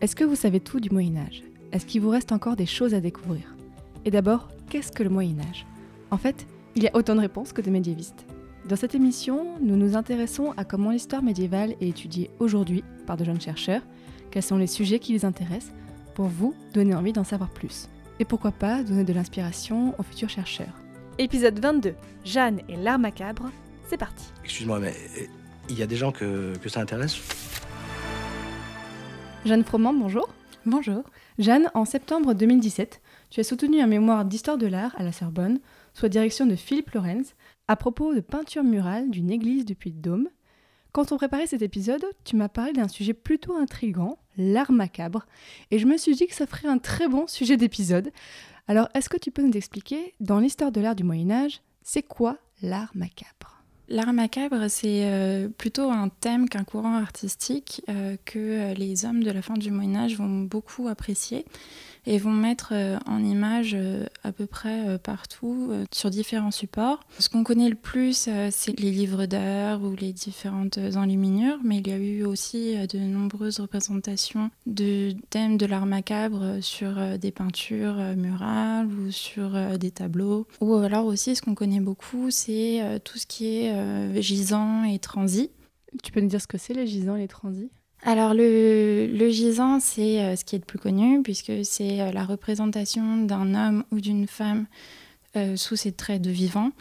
Est-ce que vous savez tout du Moyen Âge? Est-ce qu'il vous reste encore des choses à découvrir? Et d'abord, qu'est-ce que le Moyen Âge? En fait, il y a autant de réponses que de médiévistes. Dans cette émission, nous nous intéressons à comment l'histoire médiévale est étudiée aujourd'hui par de jeunes chercheurs, quels sont les sujets qui les intéressent, pour vous donner envie d'en savoir plus? Et pourquoi pas donner de l'inspiration aux futurs chercheurs? Épisode 22, Jeanne et l'art macabre, c'est parti. Excuse-moi, mais euh, il y a des gens que, que ça intéresse? Jeanne Froment, bonjour. Bonjour. Jeanne, en septembre 2017, tu as soutenu un mémoire d'histoire de l'art à la Sorbonne, sous la direction de Philippe Lorenz, à propos de peinture murale d'une église depuis le Dôme. Quand on préparait cet épisode, tu m'as parlé d'un sujet plutôt intrigant, l'art macabre, et je me suis dit que ça ferait un très bon sujet d'épisode. Alors, est-ce que tu peux nous expliquer, dans l'histoire de l'art du Moyen Âge, c'est quoi l'art macabre? L'art macabre, c'est euh, plutôt un thème qu'un courant artistique euh, que euh, les hommes de la fin du Moyen Âge vont beaucoup apprécier et vont mettre en image à peu près partout sur différents supports. Ce qu'on connaît le plus, c'est les livres d'art ou les différentes enluminures, mais il y a eu aussi de nombreuses représentations de thèmes de l'art macabre sur des peintures murales ou sur des tableaux. Ou alors aussi, ce qu'on connaît beaucoup, c'est tout ce qui est euh, gisant et transi. Tu peux nous dire ce que c'est les gisants et les transis? Alors le, gisant, c'est euh, ce qui est le plus connu, puisque c'est euh, la représentation d'un homme ou d'une femme sous ses traits de vivant,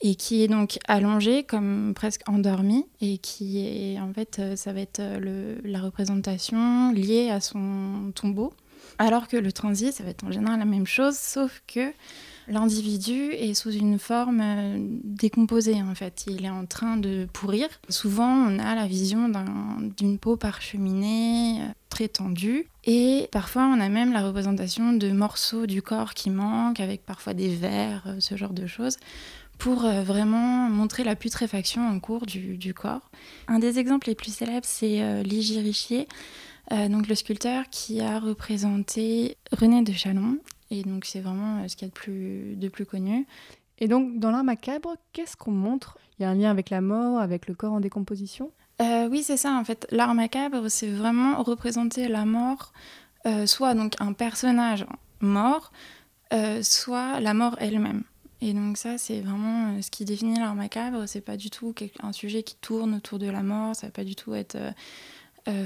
et qui est donc allongé comme presque endormi, et qui est en fait, ça va être la représentation liée à son tombeau. Alors que le transi, ça va être en général la même chose, sauf que L'individu est sous une forme euh, décomposée en fait, il est en train de pourrir. Souvent on a la vision d'une peau parcheminée, euh, très tendue, et parfois on a même la représentation de morceaux du corps qui manquent, avec parfois des vers, euh, ce genre de choses pour vraiment montrer la putréfaction en cours du, corps. Un des exemples les plus célèbres, c'est Ligier Richier, donc le sculpteur qui a représenté René de Chalon et donc c'est vraiment euh, ce qu'il y a de plus, de plus connu. Et donc dans l'art macabre, qu'est-ce qu'on montre? Il y a un lien avec la mort, avec le corps en décomposition? Euh, Oui, c'est ça en fait. L'art macabre, c'est vraiment représenter la mort, euh, soit donc un personnage mort, soit la mort elle-même. Et donc ça, c'est vraiment ce qui définit l'art macabre. C'est pas du tout un sujet qui tourne autour de la mort. Ça va pas du tout être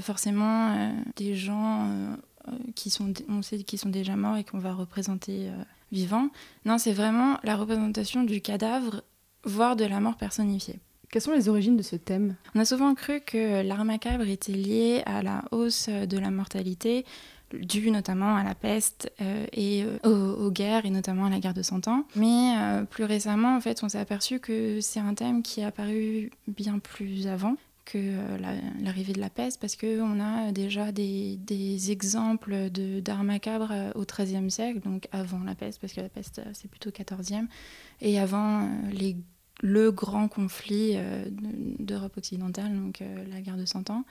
forcément des gens qui sont, on sait qu'ils sont déjà morts et qu'on va représenter euh, vivants. Non, c'est vraiment la représentation du cadavre, voire de la mort personnifiée. Quelles sont les origines de ce thème? On a souvent cru que l'art macabre était lié à la hausse de la mortalité, due notamment à la peste euh, et aux, guerres, et notamment à la guerre de Cent Ans. Mais plus récemment, en fait, on s'est aperçu que c'est un thème qui est apparu bien plus avant que euh, l'arrivée de la peste, parce qu'on a déjà des, exemples d'art macabre euh, au XIIIe siècle, donc avant la peste, parce que la peste euh, c'est plutôt XIVe, et avant le grand conflit d'Europe occidentale, donc la guerre de Cent Ans.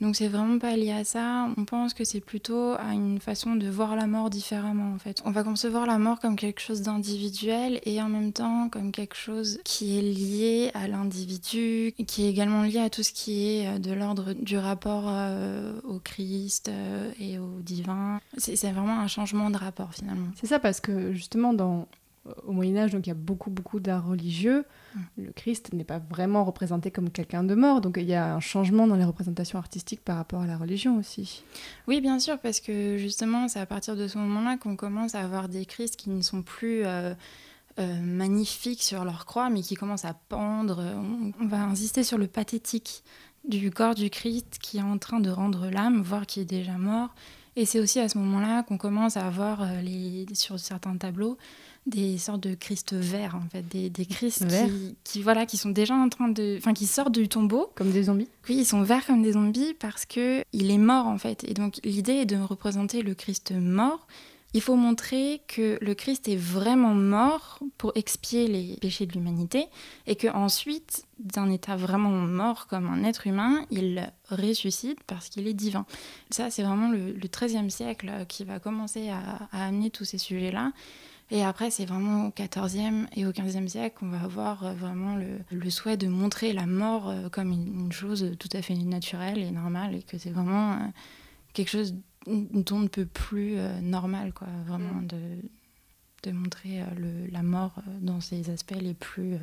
Donc c'est vraiment pas lié à ça. On pense que c'est plutôt à une façon de voir la mort différemment en fait. On va concevoir la mort comme quelque chose d'individuel et en même temps comme quelque chose qui est lié à l'individu, qui est également lié à tout ce qui est euh, de l'ordre du rapport euh, au Christ euh, et au divin. C'est vraiment un changement de rapport finalement. C'est ça parce que justement dans au Moyen Âge, donc il y a beaucoup beaucoup d'art religieux. Mm. Le Christ n'est pas vraiment représenté comme quelqu'un de mort, donc il y a un changement dans les représentations artistiques par rapport à la religion aussi. Oui, bien sûr, parce que justement, c'est à partir de ce moment-là qu'on commence à avoir des Christs qui ne sont plus euh, euh, magnifiques sur leur croix, mais qui commencent à pendre. On, va insister sur le pathétique du corps du Christ qui est en train de rendre l'âme, voire qui est déjà mort. Et c'est aussi à ce moment-là qu'on commence à avoir euh, les, sur certains tableaux des sortes de Christ verts en fait, des, des Christ qui, qui, voilà, qui sont déjà en train de, enfin qui sortent du tombeau. Comme des zombies Oui, ils sont verts comme des zombies parce que il est mort en fait. Et donc l'idée est de représenter le Christ mort. Il faut montrer que le Christ est vraiment mort pour expier les péchés de l'humanité et que ensuite, d'un état vraiment mort comme un être humain, il ressuscite parce qu'il est divin. Ça, c'est vraiment le, 13e siècle qui va commencer à, à amener tous ces sujets-là. Et après, c'est vraiment au 14e et au 15e siècle qu'on va avoir euh, vraiment le, le, souhait de montrer la mort euh, comme une, une, chose tout à fait naturelle et normale et que c'est vraiment euh, quelque chose dont on ne peut plus normal, quoi, vraiment de, de montrer le, la mort dans ses aspects les plus euh,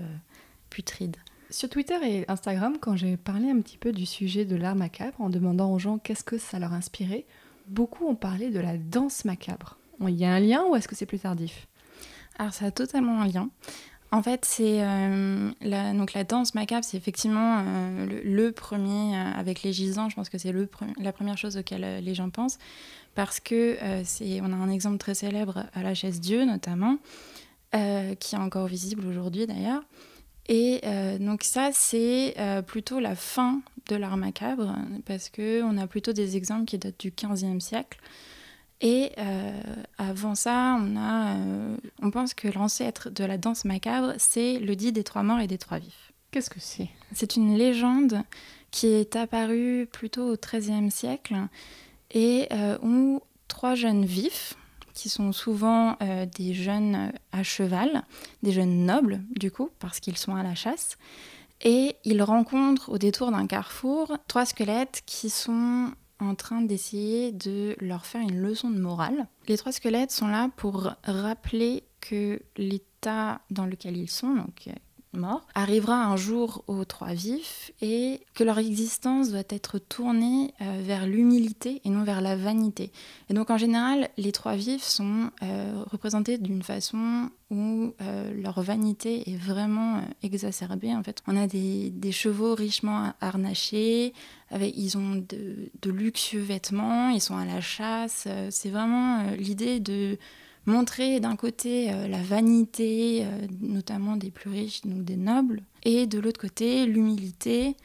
putrides. Sur Twitter et Instagram, quand j'ai parlé un petit peu du sujet de l'art macabre, en demandant aux gens qu'est-ce que ça leur inspirait, beaucoup ont parlé de la danse macabre. Il y a un lien ou est-ce que c'est plus tardif? Alors ça a totalement un lien. En fait, c'est euh, la, donc la danse macabre, c'est effectivement euh, le, premier euh, avec les gisants. Je pense que c'est le la première chose auquel les gens pensent parce que c'est on a un exemple très célèbre à la chaise Dieu notamment, qui est encore visible aujourd'hui d'ailleurs. Et donc ça, c'est plutôt la fin de l'art macabre parce que on a plutôt des exemples qui datent du 15e siècle. Et euh, avant ça, on, a, euh, on pense que l'ancêtre de la danse macabre, c'est le dit des trois morts et des trois vifs. Qu'est-ce que c'est? C'est une légende qui est apparue plutôt au XIIIe siècle et euh, où trois jeunes vifs, qui sont souvent des jeunes à cheval, des jeunes nobles du coup, parce qu'ils sont à la chasse, et ils rencontrent au détour d'un carrefour trois squelettes qui sont en train d'essayer de leur faire une leçon de morale. Les trois squelettes sont là pour rappeler que l'état dans lequel ils sont, donc arrivera un jour aux trois vifs et que leur existence doit être tournée euh, vers l'humilité et non vers la vanité. Et donc en général, les trois vifs sont euh, représentés d'une façon où euh, leur vanité est vraiment exacerbée. En fait, on a des, chevaux richement harnachés, avec, ils ont de, de, luxueux vêtements, ils sont à la chasse. C'est vraiment l'idée de montrer d'un côté euh, la vanité, euh, notamment des plus riches, donc des nobles, et de l'autre côté l'humilité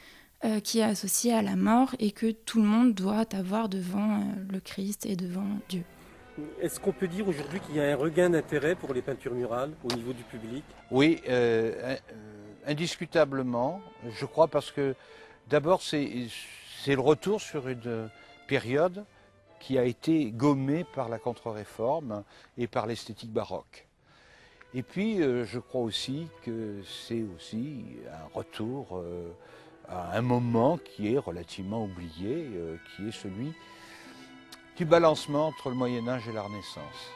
euh, qui est associée à la mort et que tout le monde doit avoir devant euh, le Christ et devant Dieu. Est-ce qu'on peut dire aujourd'hui qu'il y a un regain d'intérêt pour les peintures murales au niveau du public? Oui, euh, indiscutablement, je crois, parce que d'abord c'est le retour sur une période qui a été gommé par la contre-réforme et par l'esthétique baroque. Et puis, euh, je crois aussi que c'est aussi un retour euh, à un moment qui est relativement oublié, euh, qui est celui du balancement entre le Moyen Âge et la Renaissance.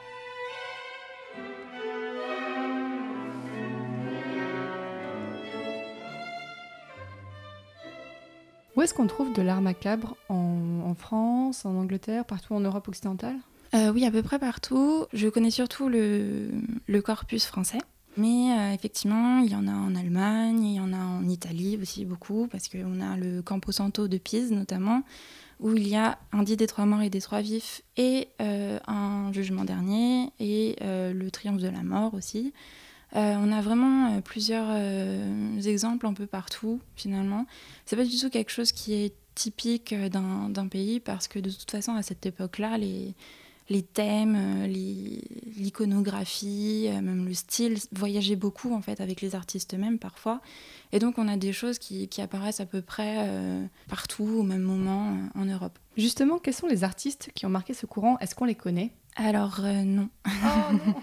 Où est-ce qu'on trouve de l'art macabre en, France, en Angleterre, partout en Europe occidentale? Euh, Oui, à peu près partout. Je connais surtout le, corpus français. Mais euh, effectivement, il y en a en Allemagne, il y en a en Italie aussi beaucoup, parce qu'on a le Camposanto de Pise notamment, où il y a un dit des trois morts et des trois vifs, et euh, un jugement dernier, et le triomphe de la mort aussi. Euh, on a vraiment euh, plusieurs euh, exemples un peu partout, finalement. C'est pas du tout quelque chose qui est typique d'un pays, parce que de toute façon, à cette époque-là, les, les thèmes, l'iconographie, même le style voyageaient beaucoup en fait avec les artistes eux-mêmes parfois. Et donc on a des choses qui, qui apparaissent à peu près partout au même moment en Europe. Justement, quels sont les artistes qui ont marqué ce courant? Est-ce qu'on les connaît? Alors euh, non. Oh, non.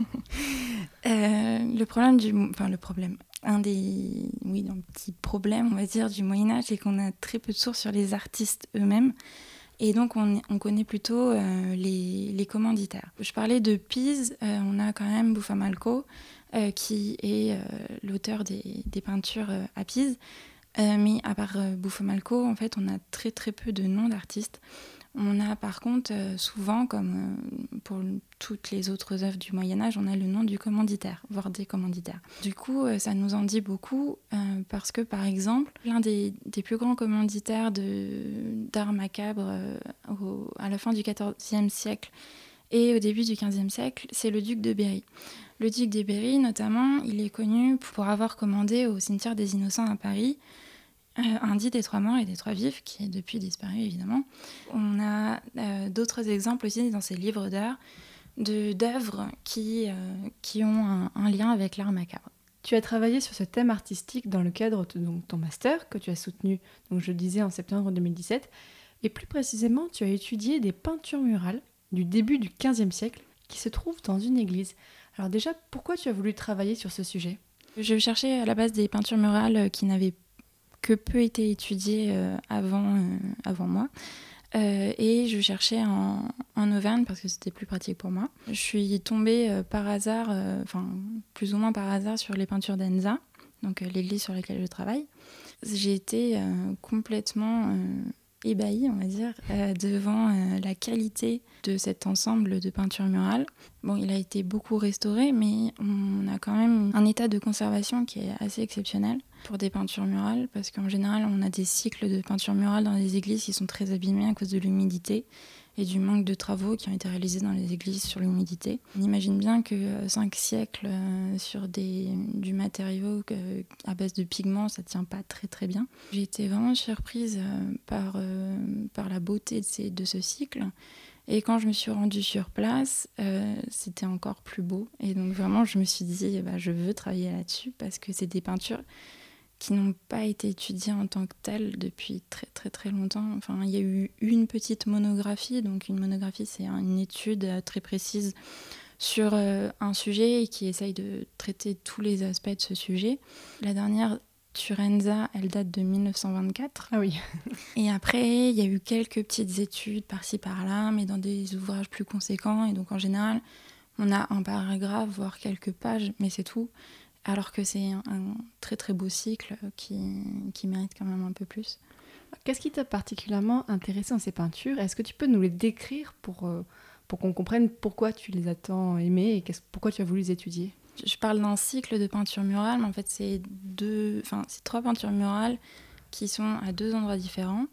le problème du, enfin le problème, un des, oui, un petit problème on va dire du Moyen Âge, c'est qu'on a très peu de sources sur les artistes eux-mêmes. Et donc, on, on connaît plutôt euh, les, les, commanditaires. Je parlais de Pise, euh, on a quand même Buffalmacco, euh, qui est l'auteur des, des, peintures à Pise. mais à part Buffalmacco, en fait, on a très très peu de noms d'artistes. On a par contre souvent, comme pour toutes les autres œuvres du Moyen Âge, on a le nom du commanditaire, voire des commanditaires. Du coup, ça nous en dit beaucoup euh, parce que, par exemple, l'un des, plus grands commanditaires d'art macabre euh, à la fin du XIVe siècle Et au début du XVe siècle, c'est le duc de Berry. Le duc de Berry, notamment, il est connu pour avoir commandé au cimetière des Innocents à Paris euh, un dit des trois morts et des trois vifs, qui est depuis disparu évidemment. On a euh, d'autres exemples aussi dans ces livres d'art d'œuvres qui, euh, qui ont un, un, lien avec l'art macabre. Tu as travaillé sur ce thème artistique dans le cadre de donc, ton master que tu as soutenu, donc je le disais, en septembre 2017. Et plus précisément, tu as étudié des peintures murales du début du XVe siècle qui se trouvent dans une église. Alors déjà, pourquoi tu as voulu travailler sur ce sujet? Je cherchais à la base des peintures murales qui n'avaient que peu été étudiées euh, avant, euh, avant moi. Euh, et je cherchais en, Auvergne parce que c'était plus pratique pour moi. Je suis tombée par hasard, enfin plus ou moins par hasard, sur les peintures d'Enza, donc l'église sur laquelle je travaille. J'ai été complètement ébahi, on va dire, devant la qualité de cet ensemble de peintures murales. Bon, il a été beaucoup restauré, mais on a quand même un état de conservation qui est assez exceptionnel pour des peintures murales, parce qu'en général, on a des cycles de peintures murales dans les églises qui sont très abîmés à cause de l'humidité et du manque de travaux qui ont été réalisés dans les églises sur l'humidité. On imagine bien que euh, cinq siècles euh, sur des, du matériau à base de pigments, ça tient pas très très bien. J'ai été vraiment surprise euh, par, par la beauté de, ces, de ce cycle. Et quand je me suis rendue sur place, c'était encore plus beau. Et donc vraiment, je me suis dit, bah, je veux travailler là-dessus parce que c'est des peintures qui n'ont pas été étudiées en tant que telles depuis très très très longtemps. Enfin, il y a eu une petite monographie, donc une monographie c'est une étude euh, très précise sur euh, un sujet et qui essaye de traiter tous les aspects de ce sujet. La dernière, Turenza, elle date de 1924. Ah oui. et après, il y a eu quelques petites études par-ci par-là, mais dans des ouvrages plus conséquents. Et donc en général, on a un paragraphe, voire quelques pages, mais c'est tout alors que c'est un, très très beau cycle qui, qui, mérite quand même un peu plus. Qu'est-ce qui t'a particulièrement intéressé dans ces peintures? Est-ce que tu peux nous les décrire pour, euh, pour qu'on comprenne pourquoi tu les as tant aimées et pourquoi tu as voulu les étudier? Je parle d'un cycle de peintures murales, mais en fait c'est deux, enfin c'est trois peintures murales qui sont à deux endroits différents.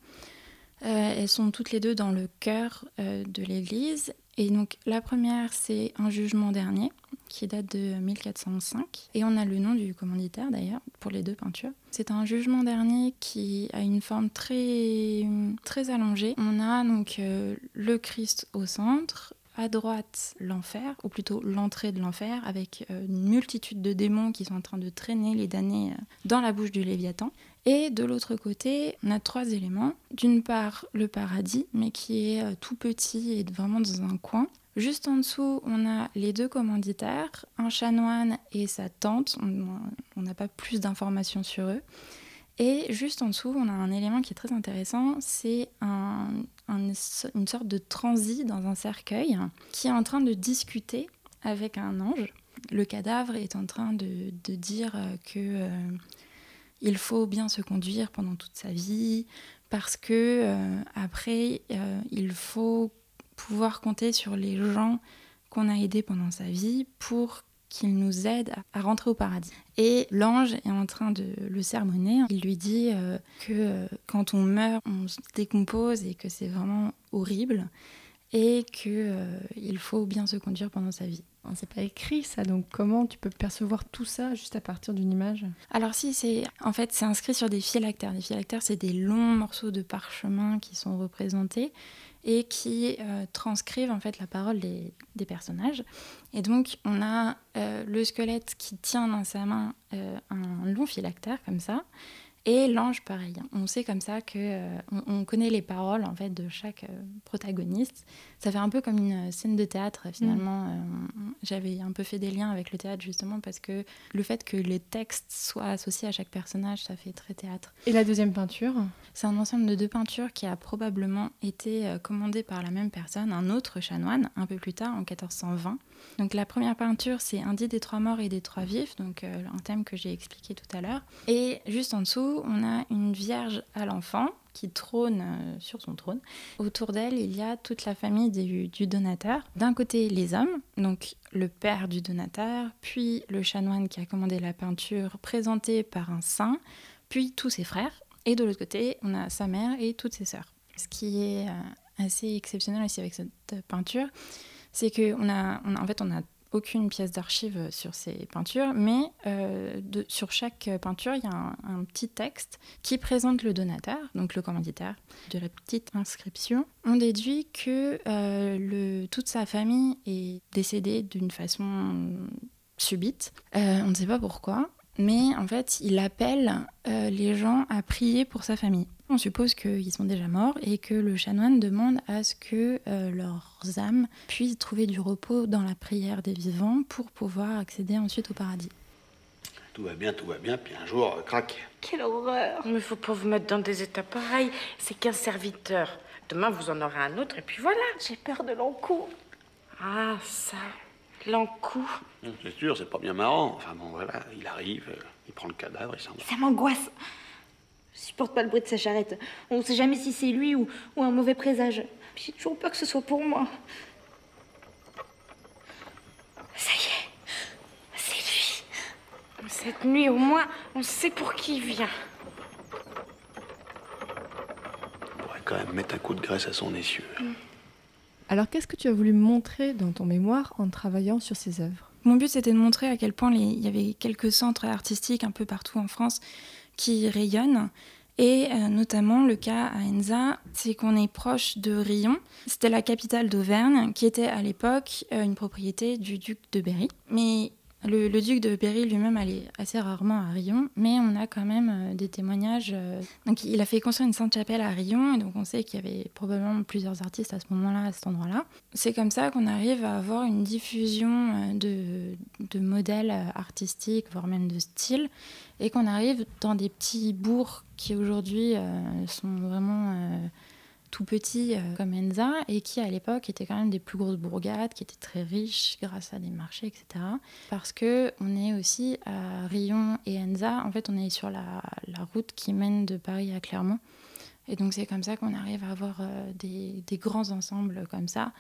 Euh, elles sont toutes les deux dans le cœur euh, de l'église. Et donc la première, c'est un jugement dernier qui date de 1405. Et on a le nom du commanditaire d'ailleurs pour les deux peintures. C'est un jugement dernier qui a une forme très, très allongée. On a donc euh, le Christ au centre, à droite l'enfer, ou plutôt l'entrée de l'enfer, avec une multitude de démons qui sont en train de traîner les damnés dans la bouche du Léviathan. Et de l'autre côté, on a trois éléments. D'une part, le paradis, mais qui est euh, tout petit et vraiment dans un coin. Juste en dessous, on a les deux commanditaires, un chanoine et sa tante. On n'a pas plus d'informations sur eux. Et juste en dessous, on a un élément qui est très intéressant, c'est un, une sorte de transi dans un cercueil qui est en train de discuter avec un ange. Le cadavre est en train de, dire que euh, il faut bien se conduire pendant toute sa vie, parce que euh, après, euh, il faut pouvoir compter sur les gens qu'on a aidés pendant sa vie pour qu'ils nous aident à rentrer au paradis. Et l'ange est en train de le sermonner. Il lui dit euh, que quand on meurt, on se décompose et que c'est vraiment horrible et qu'il faut bien se conduire pendant sa vie. C'est pas écrit ça, donc comment tu peux percevoir tout ça juste à partir d'une image? Alors si, c'est en fait c'est inscrit sur des phylactères. Les phylactères, c'est des longs morceaux de parchemin qui sont représentés et qui euh, transcrivent en fait la parole des, des, personnages. Et donc on a euh, le squelette qui tient dans sa main euh, un long phylactère comme ça, et l'ange, pareil. On sait comme ça que euh, on, connaît les paroles en fait de chaque euh, protagoniste. Ça fait un peu comme une euh, scène de théâtre finalement. Mm. J'avais un peu fait des liens avec le théâtre justement parce que le fait que les textes soient associés à chaque personnage, ça fait très théâtre. Et la deuxième peinture? C'est un ensemble de deux peintures qui a probablement été commandé par la même personne, un autre chanoine, un peu plus tard en 1420. Donc la première peinture, c'est Un dit des trois morts et des trois vifs, donc un thème que j'ai expliqué tout à l'heure. Et juste en dessous on a une Vierge à l'enfant qui trône euh, sur son trône. Autour d'elle, il y a toute la famille du, donateur. D'un côté, les hommes, donc le père du donateur, puis le chanoine qui a commandé la peinture présentée par un saint, puis tous ses frères. Et de l'autre côté, on a sa mère et toutes ses sœurs. Ce qui est euh, assez exceptionnel aussi avec cette peinture, c'est qu'on a, en fait, on a aucune pièce d'archive sur ces peintures, mais euh, sur chaque peinture, il y a un, petit texte qui présente le donateur, donc le commanditaire, de la petite inscription. On déduit que euh, toute sa famille est décédée d'une façon subite. Euh, on ne sait pas pourquoi, mais en fait, il appelle euh, les gens à prier pour sa famille. On suppose qu'ils sont déjà morts et que le chanoine demande à ce que euh, leurs âmes puissent trouver du repos dans la prière des vivants pour pouvoir accéder ensuite au paradis. Tout va bien, tout va bien, puis un jour, euh, crac. Quelle horreur Mais faut pas vous mettre dans des états pareils. C'est qu'un serviteur. Demain, vous en aurez un autre, et puis voilà. J'ai peur de l'encou. Ah, ça. L'encou. C'est sûr, c'est pas bien marrant. Enfin bon, voilà, il arrive, euh, il prend le cadavre, il s'en va. Ça m'angoisse. Je supporte pas le bruit de sa charrette. On sait jamais si c'est lui ou, ou un mauvais présage. J'ai toujours peur que ce soit pour moi. Ça y est, c'est lui. Cette nuit, au moins, on sait pour qui il vient. On pourrait quand même mettre un coup de graisse à son essieu. Alors qu'est-ce que tu as voulu montrer dans ton mémoire en travaillant sur ces œuvres? Mon but c'était de montrer à quel point les- il y avait quelques centres artistiques un peu partout en France qui rayonnent. Et euh, notamment le cas à Enza, c'est qu'on est proche de Rion. C'était la capitale d'Auvergne, qui était à l'époque euh, une propriété du duc de Berry. Mais le, duc de Berry lui-même allait assez rarement à Rion, mais on a quand même euh, des témoignages. euh. Donc il a fait construire une sainte chapelle à Rion, et donc on sait qu'il y avait probablement plusieurs artistes à ce moment-là, à cet endroit-là. C'est comme ça qu'on arrive à avoir une diffusion euh, de, modèles artistiques, voire même de styles, et qu'on arrive dans des petits bourgs qui aujourd'hui sont vraiment tout petits euh, comme Enza, et qui à l'époque étaient quand même des plus grosses bourgades, qui étaient très riches grâce à des marchés, etc. Parce que on est aussi à Rion et Enza, en fait on est sur la, route qui mène de Paris à Clermont. Et donc c'est comme ça qu'on arrive à avoir euh, des grands ensembles comme ça.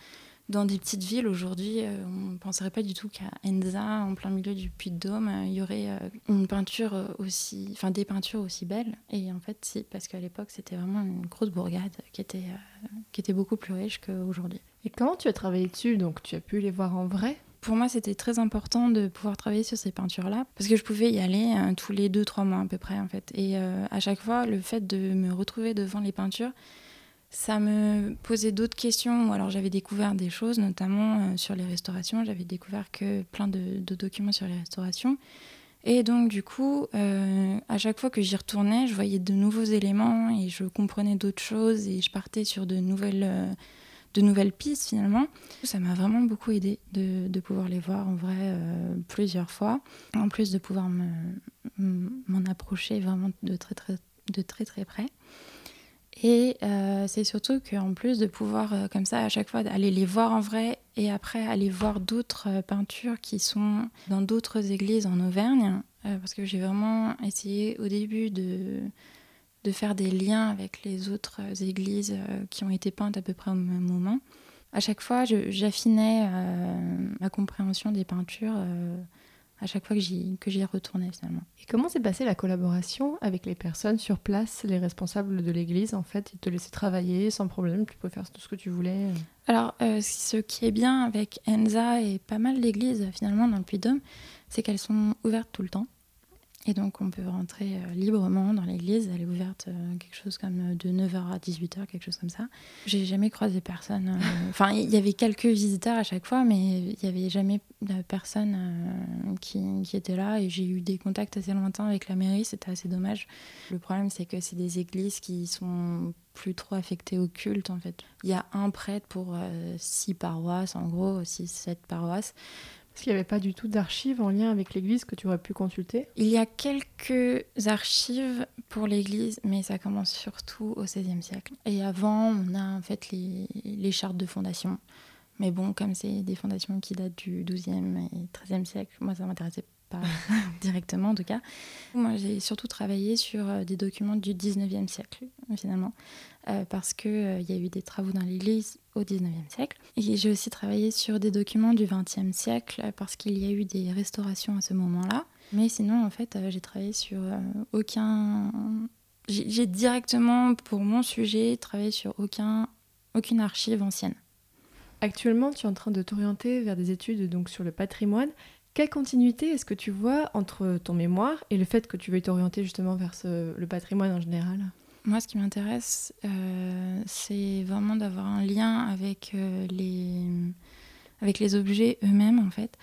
Dans des petites villes aujourd'hui, euh, on ne penserait pas du tout qu'à Enza, en plein milieu du Puy-de-Dôme, euh, il y aurait euh, une peinture aussi, enfin des peintures aussi belles. Et en fait, si, parce qu'à l'époque, c'était vraiment une grosse bourgade qui était, qui était beaucoup plus riche qu'aujourd'hui. Et comment tu as travaillé dessus? Donc tu as pu les voir en vrai? Pour moi, c'était très important de pouvoir travailler sur ces peintures-là, parce que je pouvais y aller tous les 2-3 mois à peu près, en fait. Et à chaque fois, le fait de me retrouver devant les peintures, ça me posait d'autres questions. Alors j'avais découvert des choses, notamment euh, sur les restaurations. J'avais découvert que plein de, documents sur les restaurations. Et donc, du coup, euh, à chaque fois que j'y retournais, je voyais de nouveaux éléments et je comprenais d'autres choses et je partais sur de nouvelles, euh, de nouvelles pistes finalement. Ça m'a vraiment beaucoup aidé de, de pouvoir les voir en vrai plusieurs fois. En plus de pouvoir me- m'en approcher vraiment de très très, de très, très près. Et euh, c'est surtout qu'en plus de pouvoir, euh, comme ça, à chaque fois, aller les voir en vrai et après aller voir d'autres euh, peintures qui sont dans d'autres églises en Auvergne, parce que j'ai vraiment essayé au début de, de faire des liens avec les autres églises qui ont été peintes à peu près au même moment. À chaque fois, j'affinais ma compréhension des peintures à chaque fois que j'y que j'y retournais finalement. Et comment s'est passée la collaboration avec les personnes sur place, les responsables de l'église En fait, ils te laissaient travailler sans problème, tu pouvais faire tout ce que tu voulais? Alors, euh, ce qui est bien avec Enza et pas mal d'églises finalement dans le Puy-de-Dôme, c'est qu'elles sont ouvertes tout le temps. Et donc, on peut rentrer euh, librement dans l'église. Elle est ouverte euh, quelque chose comme euh, de 9h à 18h, quelque chose comme ça. J'ai jamais croisé personne. Enfin, il y avait quelques visiteurs à chaque fois, mais il n'y avait jamais de personne qui, qui était là. Et j'ai eu des contacts assez lointains avec la mairie. C'était assez dommage. Le problème, c'est que c'est des églises qui sont plus trop affectées au culte, en fait. Il y a un prêtre pour six paroisses, en gros, six, sept paroisses. Parce qu'il n'y avait pas du tout d'archives en lien avec l'église que tu aurais pu consulter? Il y a quelques archives pour l'église, mais ça commence surtout au XVIe siècle. Et avant, on a en fait les, les chartes de fondation. Mais bon, comme c'est des fondations qui datent du XIIe et XIIIe siècle, moi, ça m'intéressait pas directement en tout cas. Moi, j'ai surtout travaillé sur euh, des documents du XIXe siècle, finalement, euh, parce qu'il y a eu des travaux dans l'église au XIXe siècle. Et j'ai aussi travaillé sur des documents du XXe siècle, euh, parce qu'il y a eu des restaurations à ce moment-là. Mais sinon, en fait, euh, j'ai travaillé sur euh, aucun. J'ai directement, pour mon sujet, travaillé sur aucun, aucune archive ancienne. Actuellement, tu es en train de t'orienter vers des études donc sur le patrimoine. Quelle continuité est-ce que tu vois entre ton mémoire et le fait que tu veuilles t'orienter justement vers le patrimoine en général? Moi, ce qui m'intéresse, euh, c'est vraiment d'avoir un lien avec, euh, les, avec les objets eux-mêmes, en fait.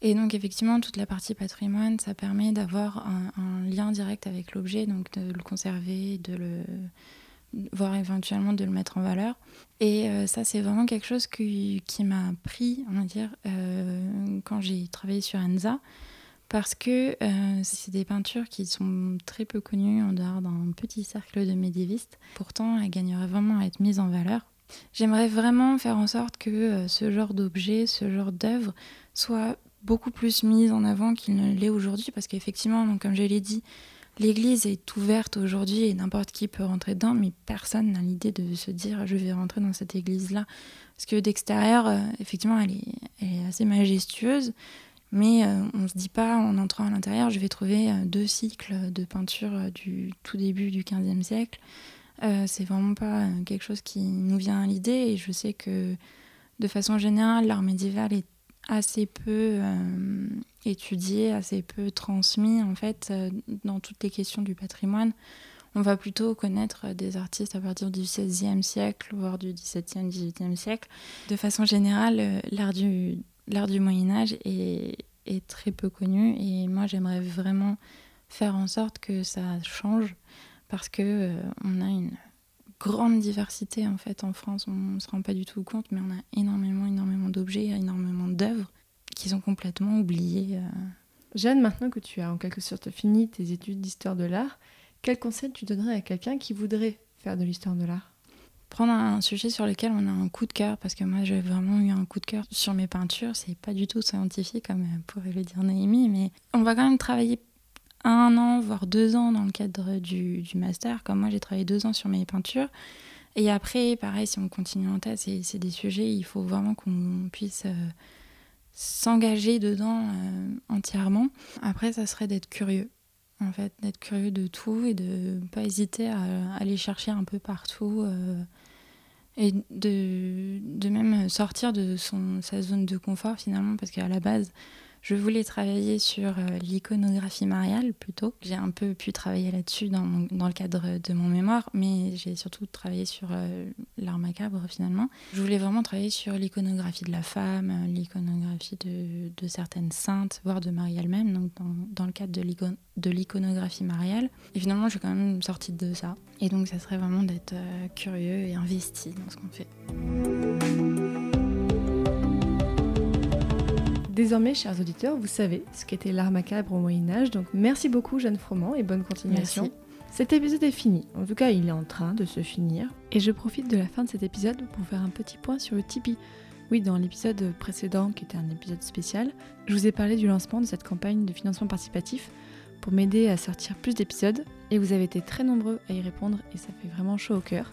Et donc, effectivement, toute la partie patrimoine, ça permet d'avoir un lien direct avec l'objet, donc de le conserver, de le voire éventuellement de le mettre en valeur. Et euh, ça, c'est vraiment quelque chose qui, qui m'a pris, on va dire, euh, quand j'ai travaillé sur Anza, parce que euh, c'est des peintures qui sont très peu connues en dehors d'un petit cercle de médiévistes. Pourtant, elles gagneraient vraiment à être mises en valeur. J'aimerais vraiment faire en sorte que ce genre d'objet, ce genre d'œuvre soit beaucoup plus mise en avant qu'il ne l'est aujourd'hui, parce qu'effectivement, comme je l'ai dit, l'église est ouverte aujourd'hui et n'importe qui peut rentrer dedans, mais personne n'a l'idée de se dire je vais rentrer dans cette église-là. Parce que d'extérieur, euh, effectivement, elle est, assez majestueuse, mais euh, on ne se dit pas en entrant à l'intérieur, je vais trouver euh, deux cycles de peinture du tout début du XVe siècle. C'est vraiment pas quelque chose qui nous vient à l'idée et je sais que de façon générale, l'art médiéval est assez peu euh, étudié, assez peu transmis en fait euh, dans toutes les questions du patrimoine. On va plutôt connaître euh, des artistes à partir du XVIe siècle, voire du XVIIe, XVIIIe siècle. De façon générale, euh, l'art du, Moyen Âge est, est très peu connu et moi j'aimerais vraiment faire en sorte que ça change parce que euh, on a une grande diversité en fait en France. On ne se rend pas du tout compte, mais on a énormément, énormément d'objets, énormément d'œuvres qui sont complètement oubliées. euh. Jeanne, maintenant que tu as en quelque sorte fini tes études d'histoire de l'art, quel conseil tu donnerais à quelqu'un qui voudrait faire de l'histoire de l'art? Prendre un sujet sur lequel on a un coup de cœur, parce que moi j'ai vraiment eu un coup de cœur sur mes peintures. C'est pas du tout scientifique comme euh, pourrait le dire Naomi, mais on va quand même travailler un an, voire deux ans dans le cadre du, du master. Comme moi j'ai travaillé deux ans sur mes peintures. Et après, pareil, si on continue en thèse, c'est des sujets, il faut vraiment qu'on puisse euh, s'engager dedans euh, entièrement. Après, ça serait d'être curieux, en fait, d'être curieux de tout et de pas hésiter à, aller chercher un peu partout euh, et de, de même sortir de son, sa zone de confort finalement, parce qu'à la base, je voulais travailler sur euh, l'iconographie mariale plutôt. J'ai un peu pu travailler là-dessus dans, le cadre de mon mémoire, mais j'ai surtout travaillé sur euh, l'art macabre finalement. Je voulais vraiment travailler sur l'iconographie de la femme, euh, l'iconographie de, certaines saintes, voire de Marie elle-même, donc dans, le cadre de l'ico- de l'iconographie mariale. Et finalement, je suis quand même sortie de ça. Et donc, ça serait vraiment d'être curieux et investi dans ce qu'on fait. Désormais, chers auditeurs, vous savez ce qu'était l'art macabre au Moyen Âge, donc merci beaucoup Jeanne Froment et bonne continuation. Merci. Cet épisode est fini, en tout cas il est en train de se finir, et je profite de la fin de cet épisode pour faire un petit point sur le Tipeee. Oui, dans l'épisode précédent, qui était un épisode spécial, je vous ai parlé du lancement de cette campagne de financement participatif pour m'aider à sortir plus d'épisodes, et vous avez été très nombreux à y répondre, et ça fait vraiment chaud au cœur.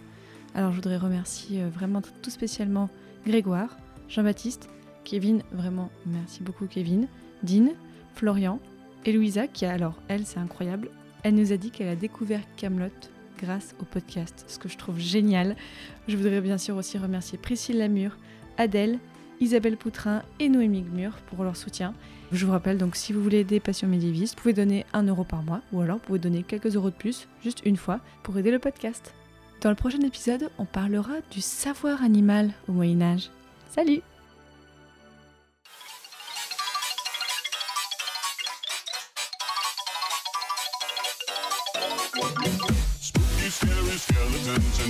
Alors je voudrais remercier euh, vraiment tout spécialement Grégoire, Jean-Baptiste, Kevin, vraiment merci beaucoup Kevin, Dean, Florian et Louisa qui alors elle c'est incroyable, elle nous a dit qu'elle a découvert Camelot grâce au podcast, ce que je trouve génial. Je voudrais bien sûr aussi remercier Priscille Lamure, Adèle, Isabelle Poutrin et Noémie Gmur pour leur soutien. Je vous rappelle donc si vous voulez aider Passion médiéviste, vous pouvez donner 1 euro par mois ou alors vous pouvez donner quelques euros de plus, juste une fois, pour aider le podcast. Dans le prochain épisode, on parlera du savoir animal au Moyen Âge. Salut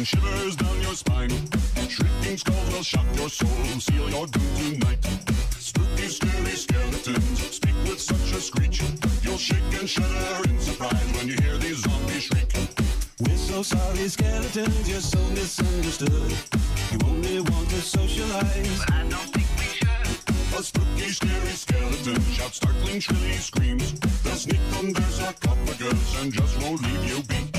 and shivers down your spine. Shrieking skulls will shock your soul, seal your doom tonight. Spooky, scary skeletons speak with such a screech. You'll shake and shudder in surprise when you hear these zombies shriek. We're so sorry, skeletons, you're so misunderstood. You only want to socialize. But I don't think we should. A spooky, scary skeleton shouts startling, shrilly screams. They'll sneak under sarcophagus and just won't leave you be.